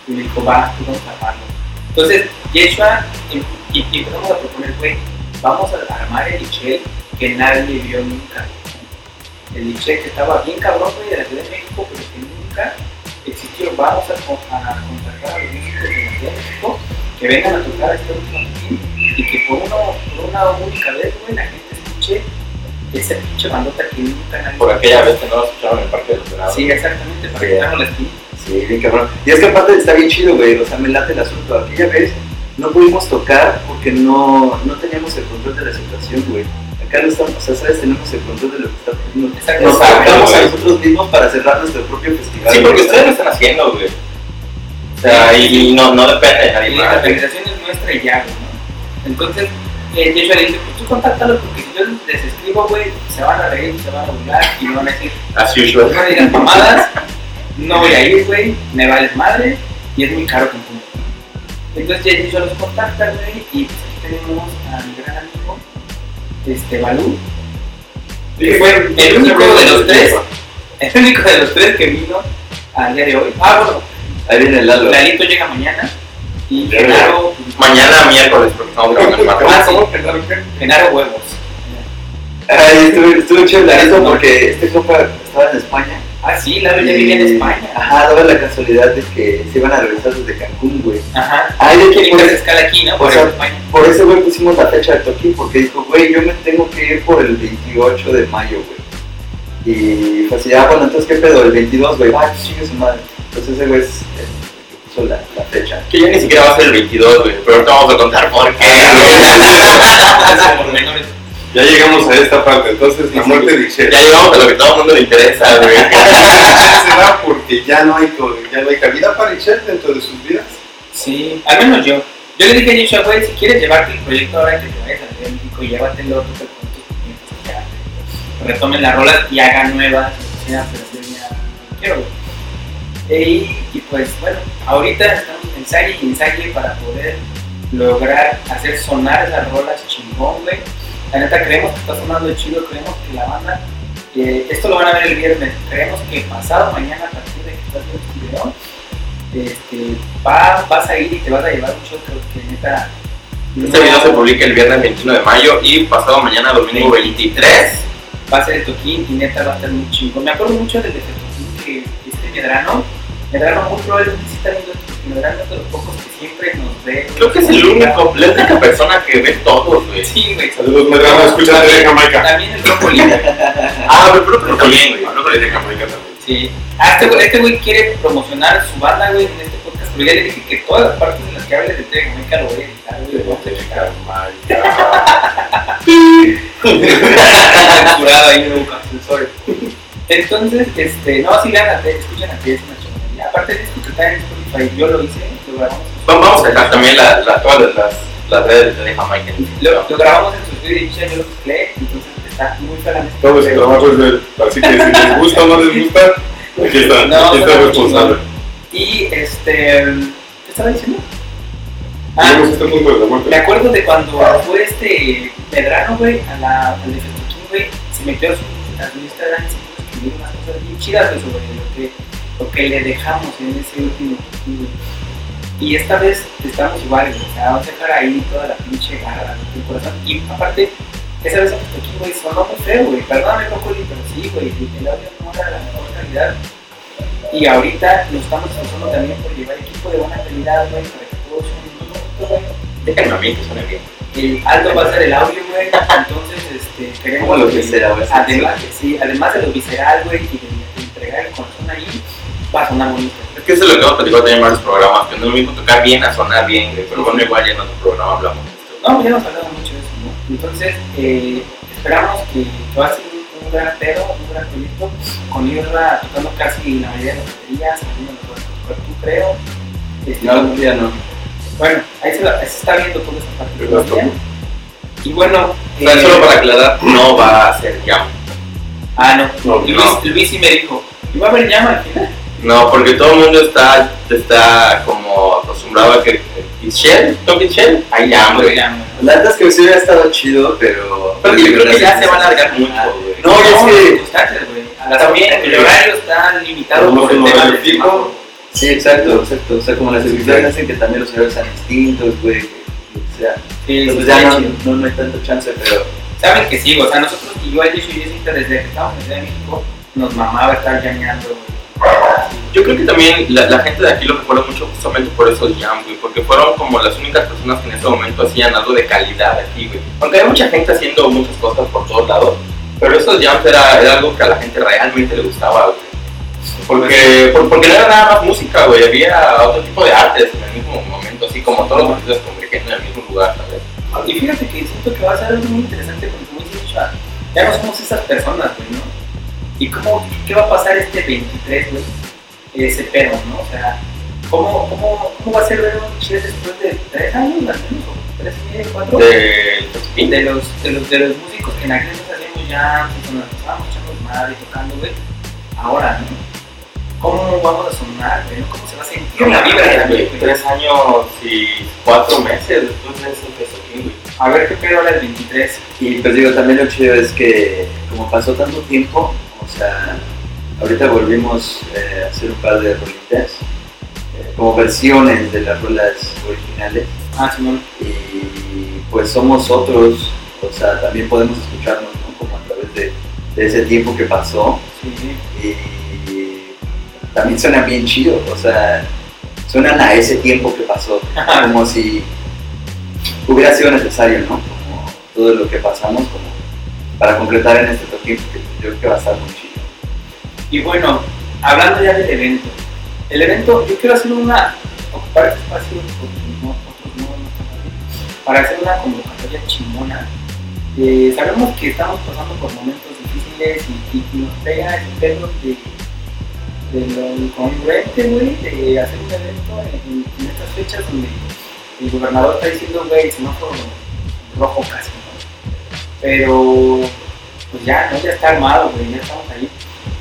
Y me dijo, va, tú vamos a armarlo. Entonces, Yeshua, y, y, y empezamos a proponer, güey, vamos a armar el Ichel que nadie vio nunca. El Ichel que estaba bien cabrón, güey, de la Ciudad de México, pero que nunca existió. Vamos a, a los que vengan a tocar este y que por, uno, por una única vez, güey, la gente escuche esa pinche bandota que nunca nadie Por aquella vez que no lo escucharon en el Parque de los Venados. Sí, exactamente, para que la esquina. Sí, bien cabrón. Y es que aparte está bien chido, güey. O sea, me late el asunto. Aquella vez no pudimos tocar porque no, no teníamos el control de la situación, güey. Acá no estamos, o sea, sabes, tenemos el control de lo que está pasando. Nos sacamos a nosotros mismos para cerrar nuestro propio festival. Sí, porque ustedes lo están haciendo, güey. O sea, y, no, no depende de nadie Y la organización es nuestra y ya, ¿no? Entonces, eh, Joshua le dice, pues tú contáctalos porque si yo les escribo, güey, se van a reír, se van a burlar y me van a decir, As no usual. me digas mamadas, no voy a ir, güey, me vales madre y es muy caro que. Entonces Joshua los contacta, güey, y pues aquí tenemos a mi gran amigo, este, Balú, que fue el único de los tres, el único de los tres que vino al día de hoy. Ah, bueno, Ahí viene el Lalo. Lalito llega mañana y Ya Genaro, Mañana miércoles, porque estamos grabando el martes. Ah. Genaro huevos. Ay, estuvo, estuvo chido Lalito porque este compa estaba en España. Ah, sí, Lalo ya vivía en España. Ajá, daba la casualidad de que se iban a regresar desde Cancún, güey. Ajá. Ay, de que por, hacer escala aquí, ¿no? o Por sea, España. por ese güey pusimos la fecha de toquín porque dijo, güey, yo me tengo que ir por el 28 de mayo, güey. Y fue así, ah, bueno, entonces, ¿qué pedo? El 22, güey, ah, chingue su madre. Entonces ese güey es la, la fecha. Que ya ni siquiera va a ser el 22, güey. Pero ahorita vamos a contar por qué. Ya llegamos a esta parte, entonces la muerte de Ixchel. Ya llegamos a lo que todo el mundo le interesa, güey. será porque ya no hay, ya no hay cabida para Ixchel dentro de sus vidas. Sí, al menos yo. Yo le dije a Joshua, güey, si quieres llevarte el proyecto ahora que te vayas a México, llévatelo, tú con tus clientes, ya. Retomen las rolas y hagan nuevas, o sea, pero yo ya no quiero, güey. Y, y pues bueno, ahorita estamos ensayo y ensayo para poder lograr hacer sonar las rolas chingón, güey. La neta creemos que está sonando chido, creemos que la banda, eh, esto lo van a ver el viernes, creemos que pasado mañana a partir de que estás viendo este video, este, va, vas a ir y te vas a llevar un show que, neta... Este video se publica el viernes 21 de mayo y pasado mañana, domingo 23. va a ser el toquín y neta va a estar muy chingón. Me acuerdo mucho del de toquín que este Medrano, Esto, porque Medrano es de los pocos que siempre nos ve. Creo que es el único, la única persona que ve todos, güey. Sí, güey. Saludos, Medrano, escucha de Jamaica. También el Brócoli. Ah, creo que también, güey. Hablo de Jamaica también. Sí. Ah, este güey, este güey quiere promocionar su banda, güey, en este podcast, pero ya le dije que todas las partes en las que hables de Tele Jamaica lo voy a editar, güey. lo voy a editar. censurado ahí en un. Entonces, este, no, sí, Ted, escuchen a Ted, es una. Aparte de está en Spotify, yo lo hice, lo grabamos. Vamos vamos a dejar también la, la, todas las, las redes de Jamaica. Lo, lo grabamos en su estudio y yo lo mezclé, entonces está muy feliz. Todo ese trabajo es de él. Así que si les gusta o no les gusta, aquí está. No, aquí está responsable. Y este, ¿qué estaba diciendo? Ah, Llegamos a este punto de la me acuerdo de cuando fue este Medrano, güey, a la, al de Festoquín, güey, se metió a su, a su Instagram y se puso a escribir unas cosas bien chidas, güey, sobre lo que, lo que le dejamos en ese último. Y esta vez estamos igual, güey, o sea, vamos a dejar ahí toda la pinche garra del corazón. Y aparte, esa vez el Festoquín, güey, sonó muy feo, güey, perdóname, Cocoli, pero sí, güey, el audio no era de la mejor calidad. Y ahorita nos estamos esforzando también por llevar equipo de buena calidad, güey, para que todo suene. Déjenme a mí que suene bien. El alto va a ser el audio, güey. Entonces, este, queremos. Como lo güey. Además, sí, además de lo visceral, güey, y de, de entregar el corazón ahí, va a sonar bonito. Es que eso es lo que hemos platicado también en varios programas, que no es lo mismo tocar bien a sonar bien, güey. Pero bueno, igual ya en otro programa hablamos de esto. No, ya hemos hablado mucho de eso, ¿no? Entonces, eh, esperamos que va a ser un, gran pedo, un gran proyecto, con Irra tocando casi la mayoría de las baterías, algunos los tú, creo. Este, No, ya no. Bueno, ahí se, la- se está viendo toda esta parte. Todavía. Y bueno, O sea, eh, solo para aclarar, no va a ser jam. Ah, no. No, Luis, no. Luis sí me dijo, ¿y va a haber llama al final? No, porque todo el mundo está, está como acostumbrado a que Shell, toque Shell, hay. Llama. La verdad es que sí hubiera estado chido, pero. Pero yo creo que ya se van a alargar mucho, güey. No, es que- También, el horario está limitado Como por el no tema del. Sí, exacto, exacto. O sea, como las circunstancias hacen que también los horarios sean distintos, güey. O sea, está ya no, no, no hay tanta chance, pero. Saben que sí, o sea, nosotros, igual yo y Jessica, desde que estábamos en México, nos mamaba estar llameando. Yo creo que también la, gente de aquí lo recuerda mucho justamente por esos jams, güey, porque fueron como las únicas personas que en ese momento hacían algo de calidad aquí, güey. Aunque hay mucha gente haciendo muchas cosas por todos lados, pero esos jams era, era algo que a la gente realmente le gustaba, güey. Porque, por- porque no era nada más música, güey, había otro tipo de artes en el mismo momento, así como todos los artistas convergiendo en el mismo lugar, ¿sabes? Y fíjate que siento que va a ser algo muy interesante porque, como Joshua, ya no somos esas personas, güey, ¿no? ¿Y cómo, qué va a pasar este 23, güey? Ese pedo, ¿no? O sea, ¿cómo, cómo, cómo va a ser ver un Chile después de tres años, al menos, o tres y medio, cuatro? De, de los, de los, de los músicos que en aquel entonces hacíamos ya, pues, nos estábamos echando madre y tocando, güey. Ahora, ¿no? ¿Cómo vamos a sonar, güey? ¿Cómo se va a sentir la vibra de la tres años y cuatro meses después de empezó aquí, güey. A ver qué pedo ahora el 23. Y pues digo, también lo chido es que como pasó tanto tiempo, o sea, ahorita volvimos eh, a hacer un par de rolitas, eh, como versiones de las rolas originales, Ah, y pues somos otros, o sea, también podemos escucharnos, ¿no? Como a través de, de ese tiempo que pasó, Sí, sí. y también suenan bien chido, o sea, suenan a ese tiempo que pasó, como si hubiera sido necesario, ¿no? Como todo lo que pasamos, como para concretar en este toque, porque yo creo que va a estar muy chido. Y bueno, hablando ya del evento. El evento, yo quiero hacer una, ocupar este espacio, no, no, no para hacer una convocatoria chingona Eh, sabemos que estamos pasando por momentos difíciles y, nos pega el pedo de, de lo incongruente, güey, de hacer un evento en, estas fechas donde el gobernador está diciendo, güey, el semáforo rojo casi, ¿no? Pero, pues ya, ¿no? Ya está armado, güey, ya estamos ahí.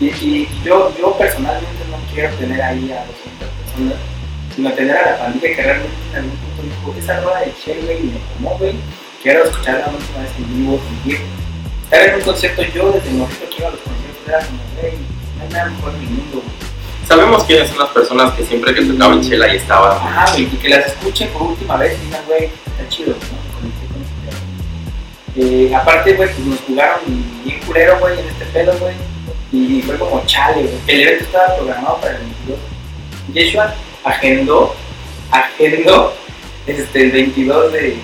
Y, y yo, yo personalmente no quiero tener ahí a 200 personas, sino tener a la pandilla que realmente en algún punto dijo, esa rueda de Che, güey, me tomó, güey, quiero escucharla la última vez en vivo, sentir. Estar en un concierto, yo desde morrito que iba a los conciertos era como, güey, no hay nada mejor en el mundo, güey. Sabemos quiénes son las personas que siempre que tocaban chela y estaban. Ajá, güey, y que las escuchen por última vez y digan, güey, está chido, ¿no? Eh, aparte, güey, pues nos jugaron bien culero, güey, en este pedo, güey. Y fue como chale. El evento estaba programado para el 22. Yeshua agendó, agendó, este, el 22 de, de,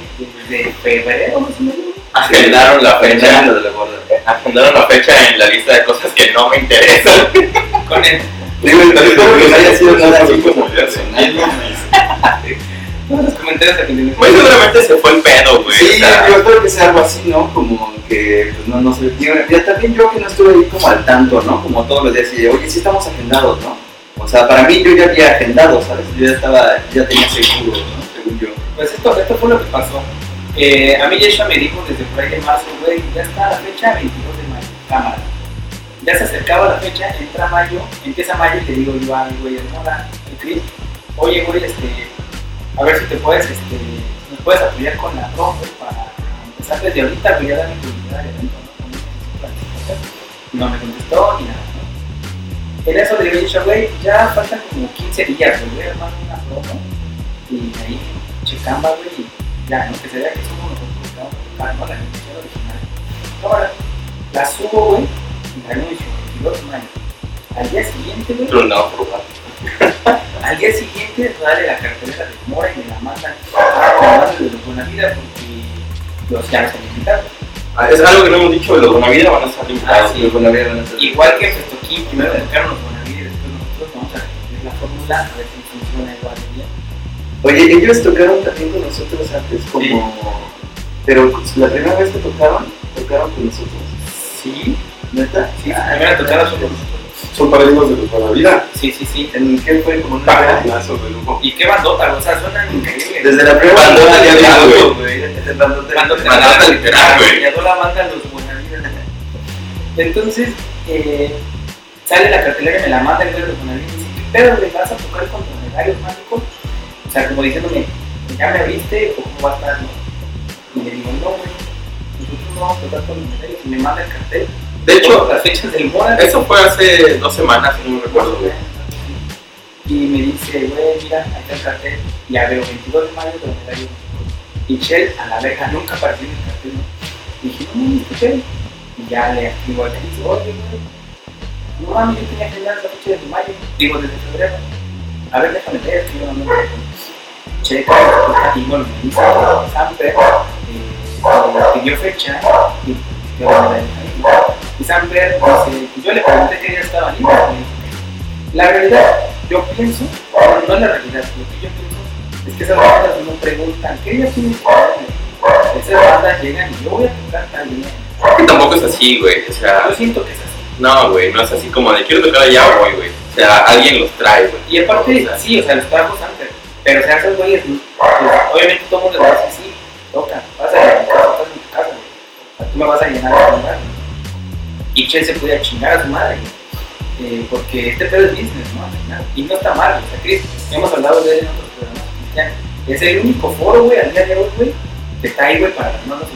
de febrero, más o menos. Agendaron la fecha. Agendaron la fecha en la lista de cosas que no me interesan. Con el, Digo, entonces, Espero que no haya sido nada así como personal. Todos los comentarios continuación. Muy seguramente se fue el pedo, güey. Sí, yo espero que sea algo así, ¿no? Como que, pues no, no sé. Ya también yo que no estuve ahí como al tanto, ¿no? Como todos los días y oye, sí estamos agendados, ¿no? O sea, para mí yo ya había agendado, ¿sabes? Yo ya estaba, ya tenía seguro, ¿no? Según yo. Pues esto, esto fue lo que pasó. Eh, a mí Yeshua me dijo desde por ahí de marzo, güey, ya está la fecha 22 de mayo, cámara. Ya se acercaba la fecha, entra mayo, empieza mayo y le digo yo al güey, hola, el Chris, oye güey, este, a ver si te puedes, este, nos puedes apoyar con la promo para empezar desde ahorita, güey, ya dame publicidad al evento, ¿no? No me contestó ni nada, ¿no? En eso le digo, Yeshua, güey, ya faltan como 15 días, güey, voy a armar una promo y ahí checamba, güey, y ya, ¿no? Que se vea que somos nosotros que vamos a ¿no? La canción original. Ahora, la subo, güey, y la anuncio, 22 de mayo. Al día siguiente, güey, pero no, por favor. al día siguiente sale la cartelera de Mora y me la mandan, me la de los Buenavida porque los ya los han invitado. Ah, Es algo que no hemos dicho, de los Bonavides van a estar limitados. Ah, sí. Yo con la vida van a estar- Igual que Festoquín, primero tocaron los Buenavida y después nosotros vamos a repetir la fórmula a ver si funciona igual bien. Oye, ellos tocaron también con nosotros antes, como. Pero pues, la primera vez que tocaron, tocaron con nosotros. Sí, ¿Neta? sí, Ah, primero tocaron con nosotros. Son paradigmas de nuestra vida. Sí, sí, sí. ¿En qué fue? Como una Paradigmas de lujo. Y qué bandota, o sea, suenan increíbles. Desde la primera Bandota banda literal, de güey. Desde bandota literal. Güey. Ya no la mandan los Buenavidas. Entonces, eh, sale la cartelera y me la manda el güey de los Buenavidas y dice, ¿qué pedo, güey? ¿Vas a tocar con Dromedarios Mágicos? O sea, como diciéndome, ¿ya me abriste o cómo va a estar? no? Y le digo, no, güey, nosotros no vamos a tocar con Dromedarios. Y me manda el cartel. De hecho, las fechas del Mora. eso fue hace dos semanas, si no me recuerdo, güey. Y me dice, güey, mira, ahí está el cartel. Ya veo 22 de mayo de Dromedarios Y Chel, a la verga, nunca apareció en el cartel, ¿no? Y dije, no, ¿qué pedo? Y ya le activo al Chris, oye, güey, no mames, yo tenía que dar esa fecha desde mayo, digo, desde febrero. A ver, déjame ver, que yo no me Checa, y bueno, me dice, Samper, eh, pidió fecha, y yo me la Y Samper dice, yo le pregunté que ella estaba libre, y La realidad, yo pienso, no, no es la realidad, lo que yo pienso es que esas bandas no preguntan, ¿qué tiene que hacer? Esas bandas llegan y yo voy a tocar también. Que tampoco es así, güey. O sea, Yo siento que es así. no, güey, no es así como de quiero tocar allá, voy, güey. O sea, alguien los trae, güey. Y aparte, sí, o sea, los trabajos antes. Pero, o sea, esos güeyes, pues, obviamente todo el mundo le va a decir, sí, toca, vas a a en tu casa, güey. O sea, tú me vas a llenar de lugar. Y Chel se podía chingar a su madre, eh, porque este pedo es business, ¿no? Y no está mal, o sea, Chris, hemos hablado de él en otros programas cristianos. Es el único foro, güey, al día de hoy, güey, que está ahí, güey, para las manos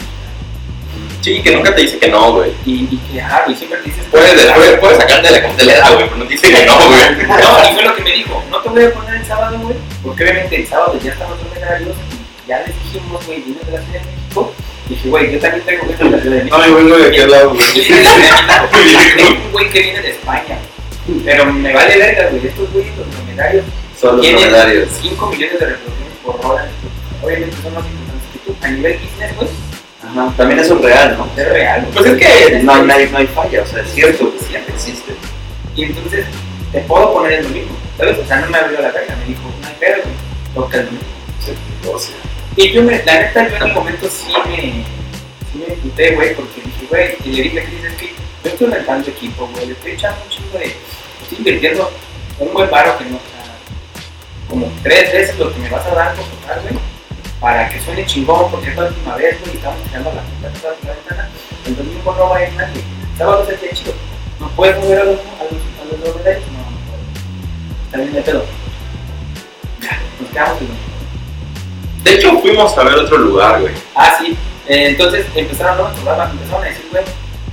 Sí, que nunca te dice que no, güey. y, y que, ajá, güey, siempre te dices... Puedes, después, puedes sacarte de la cartelera, güey, pero no te dice que no, güey. No, y fue lo que me dijo, no te voy a poner el sábado, güey, porque obviamente el sábado ya estamos horarios y ya les dijimos, güey, vienes de la Ciudad de México. Dije, güey, yo también tengo gente de la Ciudad de México. No, yo vengo de aquel lado, güey. Tengo un güey que viene de España, pero me vale verga, güey, estos güeyes, los promediarios, Son los promediarios. 5 millones de reproducciones por hora. Obviamente son más importantes que tú. A nivel business, güey, Ajá. También eso es real, ¿no? es real. Pues es que No, no, hay, no hay falla, o sea, es cierto, siempre existe. Y entonces te puedo poner el domingo, ¿sabes? O sea, no me abrió la verga, me dijo, no hay pedo, toca el domingo. O sea, Y yo, me, la neta, yo en el momento sí me, sí güey, porque dije, güey, y le dije a es que yo estoy rentando equipo, güey, le estoy echando un chingo de, estoy invirtiendo un buen paro que no, o sea, como tres veces lo que me vas a dar por tocar, güey, para que suene chingón, porque es la última vez, güey, y estamos tirando la puta toda la ventana, el domingo no va a ir nadie, sábado el día chido, no puedes mover a los, a los, a los no, no puedo, también me pedo, nos quedamos en De hecho, fuimos a ver otro lugar, güey. Ah, sí. Eh, entonces empezaron, no, empezaron empezaron a decir, güey,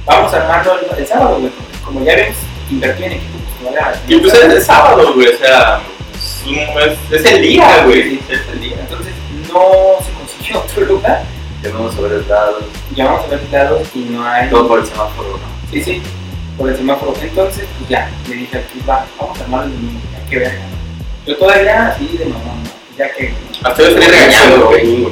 vamos a armarlo el, el sábado, güey, porque como ya habíamos invertido en equipo, pues no era- Y pues es el sábado, güey, o sea, es, un- es- es el día, güey. Es el día. Entonces no se consiguió otro lugar. Llamamos sobre el lado, Ya vamos a ver lados y no hay. todo por el semáforo, ¿no? Sí, sí, por el semáforo. Entonces, pues ya, le dije al va, vamos a armarlo el domingo, ya que verga. Yo todavía así de ¿no? Ya que. Yo estoy regañando, güey.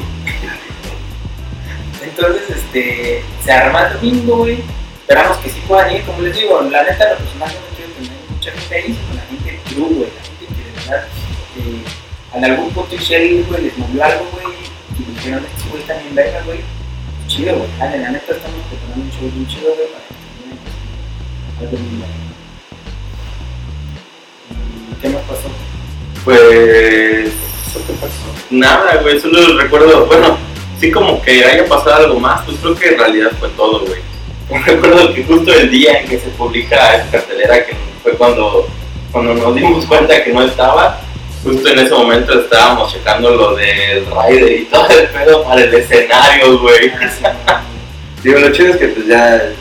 Entonces, este, se arma el domingo, güey. Esperamos que sí puedan ir, como les digo, la neta, los personajes no quiero tener mucha gente ahí, sino la gente true, güey, la gente que de verdad, eh, en algún punto Shell, güey, les movió algo, güey, y dijeron, este güey está bien verga, güey. Chido, güey, dale, la neta, estamos preparando un show bien chido, güey, para que termine pues, algo bien verga. ¿Y ¿Qué más pasó? Pues. Nada, güey, solo recuerdo, bueno, sí como que haya pasado algo más, pues creo que en realidad fue todo, güey. Recuerdo que justo el día en que se publica esa cartelera, que fue cuando, cuando nos dimos cuenta que no estaba, justo en ese momento estábamos checando lo del rider y todo el pedo para el escenario, güey. Digo, lo chido es que pues ya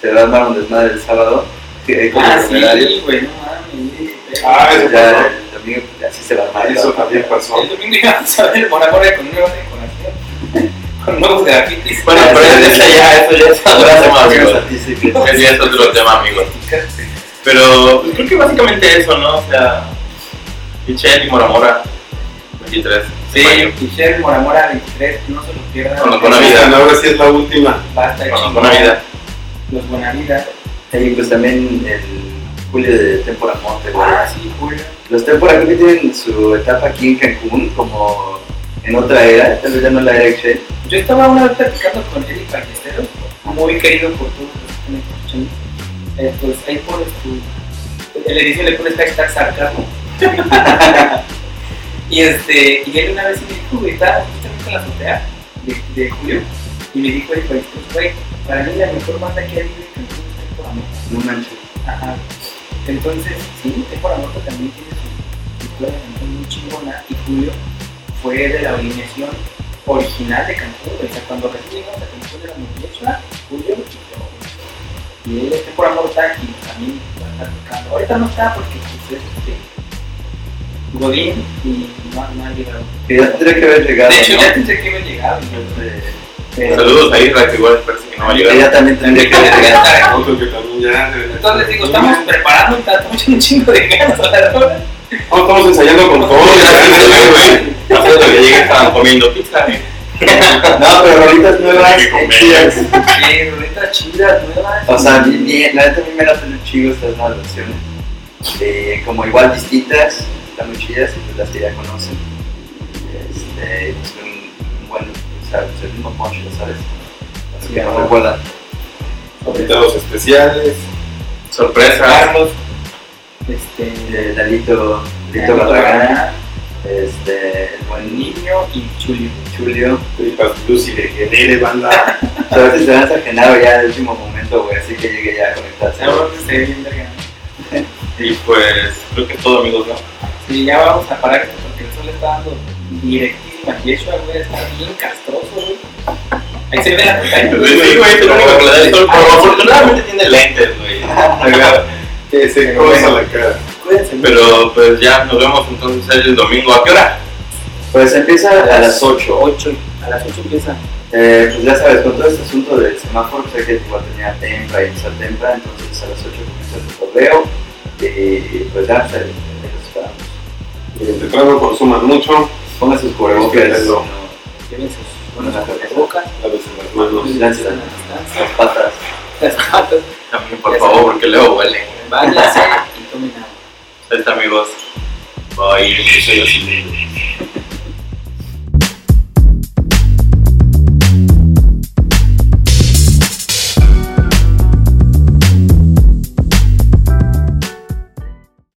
se va a un desmadre el sábado. que Ah, sí, güey, no mames. Ah, eso ya pasó. el domingo pues, ya sí se va a armar. Eso también pasó. El domingo íbamos a ver el Mora Mora con nuevos grafitis. Bueno, pero eso ya, eso ya es otro tema, amigos. Ese ya es otro tema, amigos. Pero pues, creo que básicamente eso, ¿no? O sea, Michelle y Mora Mora, 23. Sí. Michelle Mora Mora 23, no se lo pierdan. Con los Buenavida. Ahora sí es la última. Va a estar Con chingón. buena vida. Los Buenavida. Y pues también el Julio de Tempora Monte. Ah, sí, Julio. Los Tempora creo que tienen su etapa aquí en Cancún como en otra era, tal vez ya no la era Excel. Yo estaba una vez platicando con Eric Ballesteros, muy querido por todos los que están escuchando. Eh, pues ahí pones tu. En la edición le pones hashtag sarcasmo. y este, y él una vez me dijo, güey, estaba justamente en la azotea de, de Julio, y me dijo Eric Ballesteros, güey, para mí la mejor banda que hay en Cancún es Tempora Monte. No manches. Ajá. Entonces, sí, Tempora Morta también tiene su historia muy chingona y Julio fue de la alineación original de Cancún. O sea, cuando recién llegamos a Cancún era Muchacha, Julio y yo. Y él es Tempora Morta y también va a estar tocando. Ahorita no está porque pues, es este, Godín y no, no ha llegado. Ya tendría que haber llegado. De hecho, ¿no? ya pensé que iba a llegar. Pero- Saludos a Isra, que igual parece que no va a llegar. ya también tendría que también ya. Entonces digo, estamos preparando, estamos un chingo de ganas a la hora. No, estamos ensayando con todo. de que lleguen estaban comiendo pizza. No, pero rolitas nuevas, comer. chidas. Sí, rolitas chidas, nuevas. O sea, bien, bien, la neta a mí me muy chido estas nuevas versiones. Eh, como igual distintas, están muy chidas y pues las que ya conocen. Este, pues pues el mismo punch, ya sabes. Los Sí, que no claro. recuerdan. Invitados especiales. Sorpresa. Carlos, este, Eh, Dalito, Dalito Barragán, este, el buen Niño y Chulio. Julio. Tripas Lucy de Genere, banda. A veces se van ajenado ya el último momento, güey, así que llegue ya a conectarse. Bien verga. Y pues creo que todo, amigos, ¿no? Sí, ya vamos a parar esto porque el sol está dando directísima. Yeshua, güey, está bien castroso, güey. Ahí se ve la pantalla. Sí, güey, es lo único que le da el sol. Pero afortunadamente tiene lentes, güey. Que se cosa la cara. Pero pues ya nos vemos entonces el domingo. ¿A qué hora? Pues empieza a las 8. 8, a las 8 empieza. Eh, pues ya sabes, con todo este asunto del semáforo, sé que igual tenía tempra y empezar tempra, entonces a las 8 comienza el correo y pues ya, se, los esperamos. Y entre tanto consuman mucho. Pongan sus cubrebocas, Cuídenlo. No, Lleven sus Bueno, buenas la bocas, Lávense las manos. Lancen a la distancia, las patas. las patas, También, por favor, porque luego huele. váyanse y tomen agua. Ahí está, amigos. Bye.